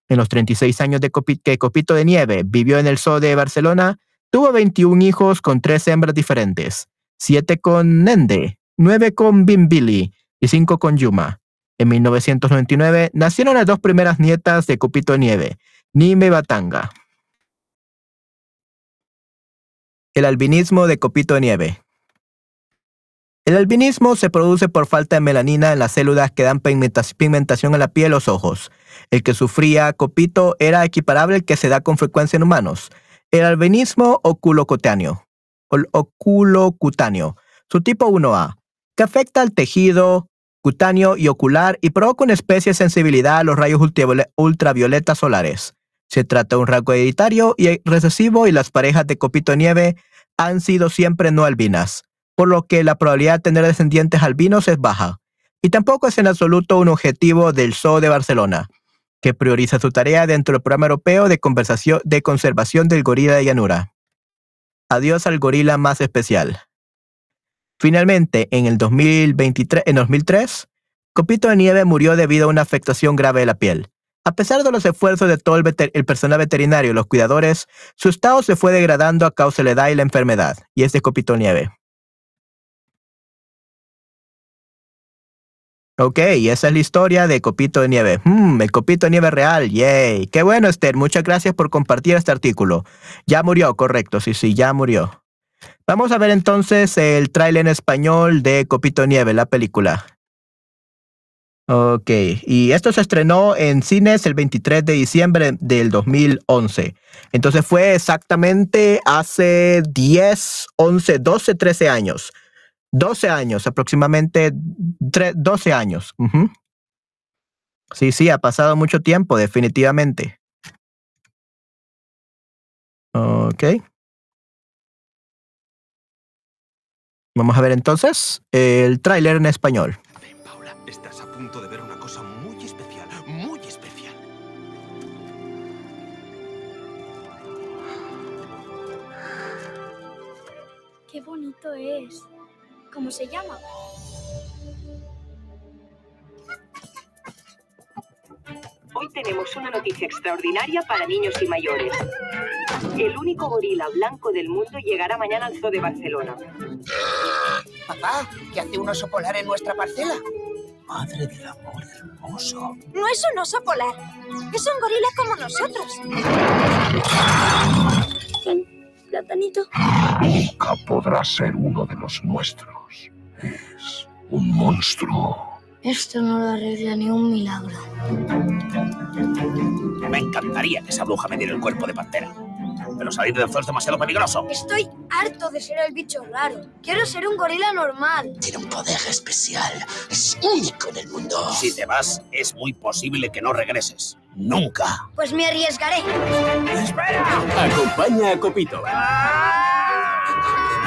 En los 36 años de que Copito de Nieve vivió en el zoo de Barcelona, tuvo 21 hijos con tres hembras diferentes, 7 con Nende, 9 con Bimbili y 5 con Yuma. En 1999 nacieron las dos primeras nietas de Copito de Nieve, Nime Batanga. El albinismo de Copito de Nieve. El albinismo se produce por falta de melanina en las células que dan pigmenta- pigmentación a la piel y los ojos. El que sufría Copito era equiparable al que se da con frecuencia en humanos. El albinismo oculocutáneo. Oculocutáneo. Su tipo 1A, que afecta al tejido cutáneo y ocular y provoca una especie de sensibilidad a los rayos ultraviole- ultravioletas solares. Se trata de un rasgo hereditario y recesivo y las parejas de copito nieve han sido siempre no albinas, por lo que la probabilidad de tener descendientes albinos es baja. Y tampoco es en absoluto un objetivo del Zoo de Barcelona, que prioriza su tarea dentro del programa europeo de, conversación- de conservación del gorila de llanura. Adiós al gorila más especial. Finalmente, en el 2023, en 2003, Copito de Nieve murió debido a una afectación grave de la piel. A pesar de los esfuerzos de todo el, el personal veterinario y los cuidadores, su estado se fue degradando a causa de la edad y la enfermedad, y es de Copito Nieve. Ok, esa es la historia de Copito de Nieve. Hmm, el Copito de Nieve real, yay. Qué bueno, Esther. Muchas gracias por compartir este artículo. Ya murió, correcto, sí, sí, ya murió. Vamos a ver entonces el tráiler en español de Copito de Nieve, la película. Ok, y esto se estrenó en cines el 23 de diciembre del 2011. Entonces fue exactamente hace 10, 11, 12, 13 años. 12 años, aproximadamente tre- 12 años. ujú. Sí, sí, ha pasado mucho tiempo, definitivamente. Ok. Vamos a ver entonces el tráiler en español. Ven, Paula, estás a punto de ver una cosa muy especial, muy especial. Qué bonito es. ¿Cómo se llama? Hoy tenemos una noticia extraordinaria para niños y mayores. El único gorila blanco del mundo llegará mañana al Zoo de Barcelona. Papá, ¿qué hace un oso polar en nuestra parcela? Madre del amor hermoso. No es un oso polar. Es un gorila como nosotros. Platanito. Nunca podrá ser uno de los nuestros. Es un monstruo. Esto no lo arregla ni un milagro. Me encantaría que esa bruja me diera el cuerpo de pantera. Pero salir del zoo es demasiado peligroso. Estoy harto de ser el bicho raro. Quiero ser un gorila normal. Tiene un poder especial. Es único en el mundo. Si te vas, es muy posible que no regreses. Nunca. Pues me arriesgaré. ¡Espera! Acompaña a Copito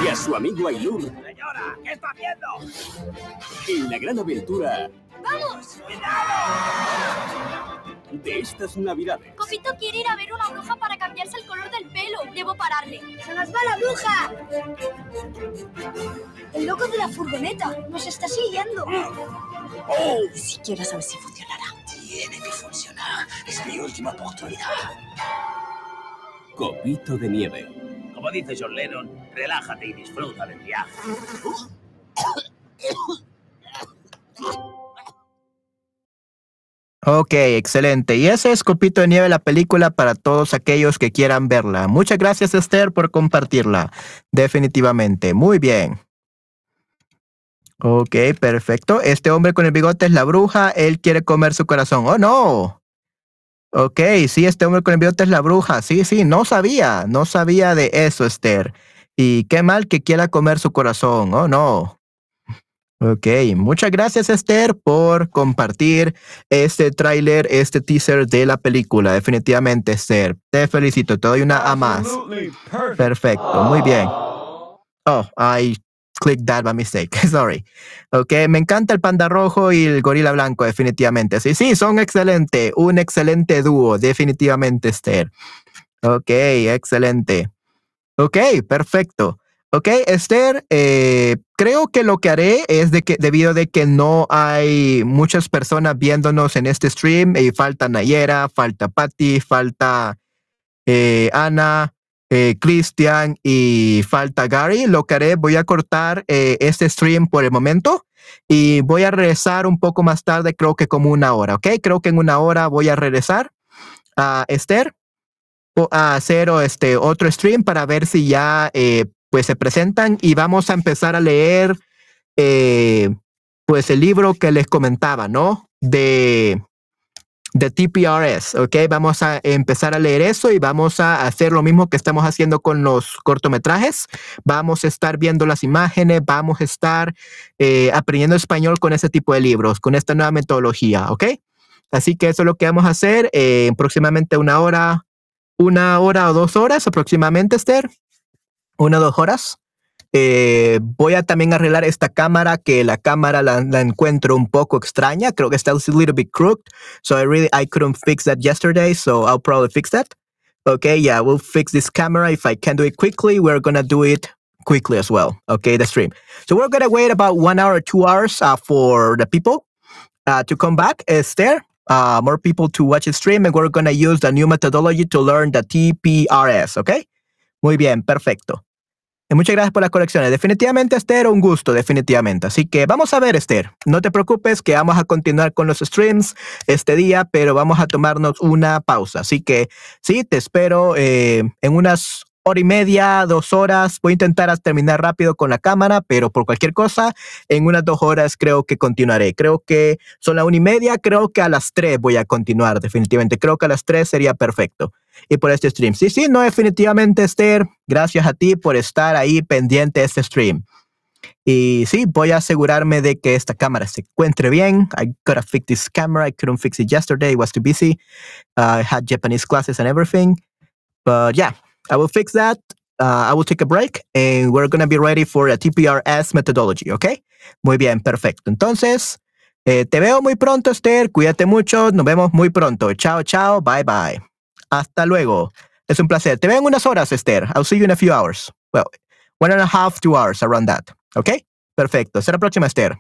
y a su amigo Ailur Señora, ¿qué está haciendo? en la gran aventura ¡Vamos! De estas navidades. Copito quiere ir a ver una bruja para cambiarse el color del pelo. Debo pararle. ¡Se nos va la bruja! El loco de la furgoneta nos está siguiendo. ¡Oh! Siquiera sabes si funcionará. Tiene que funcionar. Es mi última oportunidad. Copito de nieve. Como dice John Lennon, relájate y disfruta del viaje. Ok, excelente. Y ese es Copito de Nieve, la película para todos aquellos que quieran verla. Muchas gracias, Esther, por compartirla. Definitivamente. Muy bien. Ok, perfecto. Este hombre con el bigote es la bruja. Él quiere comer su corazón. Oh, no. Ok, sí, este hombre con el bigote es la bruja. Sí, sí, no sabía. No sabía de eso, Esther. Y qué mal que quiera comer su corazón. Oh, no. Ok, muchas gracias Esther por compartir este tráiler, este teaser de la película. Definitivamente Esther, te felicito, te doy una A más. Perfecto, muy bien. Oh, I clicked that by mistake, sorry. Ok, me encanta el panda rojo y el gorila blanco, definitivamente. Sí, sí, son excelente, un excelente dúo, definitivamente Esther. Ok, excelente. Ok, perfecto. Ok, Esther, eh, creo que lo que haré es de que debido de que no hay muchas personas viéndonos en este stream y falta Nayera, falta Patty, falta eh, Ana, eh, Christian y falta Gary, lo que haré, voy a cortar eh, este stream por el momento y voy a regresar un poco más tarde, creo que como una hora, ¿ok? Creo que en una hora voy a regresar a Esther a hacer este otro stream para ver si ya eh, pues se presentan y vamos a empezar a leer eh, pues el libro que les comentaba, ¿no? De, de TPRS, ¿ok? Vamos a empezar a leer eso y vamos a hacer lo mismo que estamos haciendo con los cortometrajes. Vamos a estar viendo las imágenes, vamos a estar eh, aprendiendo español con ese tipo de libros, con esta nueva metodología, ¿ok? Así que eso es lo que vamos a hacer eh, en próximamente una hora, una hora o dos horas aproximadamente, Esther una o dos horas. Eh, voy a también arreglar esta cámara, que la cámara la, encuentro un poco extraña. Creo que está a little bit crooked. So I really, I couldn't fix that yesterday. So I'll probably fix that. Okay, yeah, we'll fix this camera. If I can do it quickly, we're to do it quickly as well. Okay, the stream. So we're to wait about one hour, two hours uh, for the people uh, to come back. Is there? Uh, more people to watch the stream, and we're to use the new methodology to learn the TPRS. Okay? Muy bien, perfecto. Y muchas gracias por las correcciones. Definitivamente, Esther, un gusto, definitivamente. Así que vamos a ver, Esther. No te preocupes que vamos a continuar con los streams este día, pero vamos a tomarnos una pausa. Así que sí, te espero eh, en unas hora y media, dos horas. Voy a intentar terminar rápido con la cámara, pero por cualquier cosa, en unas dos horas creo que continuaré. Creo que son la una y media, creo que a las tres voy a continuar, definitivamente. Creo que a las tres sería perfecto. Y por este stream. Sí, sí, no, definitivamente, Esther. Gracias a ti por estar ahí pendiente de este stream. Y sí, voy a asegurarme de que esta cámara se encuentre bien. I gotta fix this camera. I couldn't fix it yesterday. It was too busy. Uh, I had Japanese classes and everything. But yeah, I will fix that. Uh, I will take a break and we're going to be ready for a TPRS methodology, ¿ok? Muy bien, perfecto. Entonces, eh, te veo muy pronto, Esther. Cuídate mucho. Nos vemos muy pronto. Chao, chao. Bye, bye. Hasta luego. Es un placer. Te veo en unas horas, Esther. I'll see you in a few hours. Well, one and a half, two hours around that. ¿Ok? Perfecto. Hasta la próxima, Esther.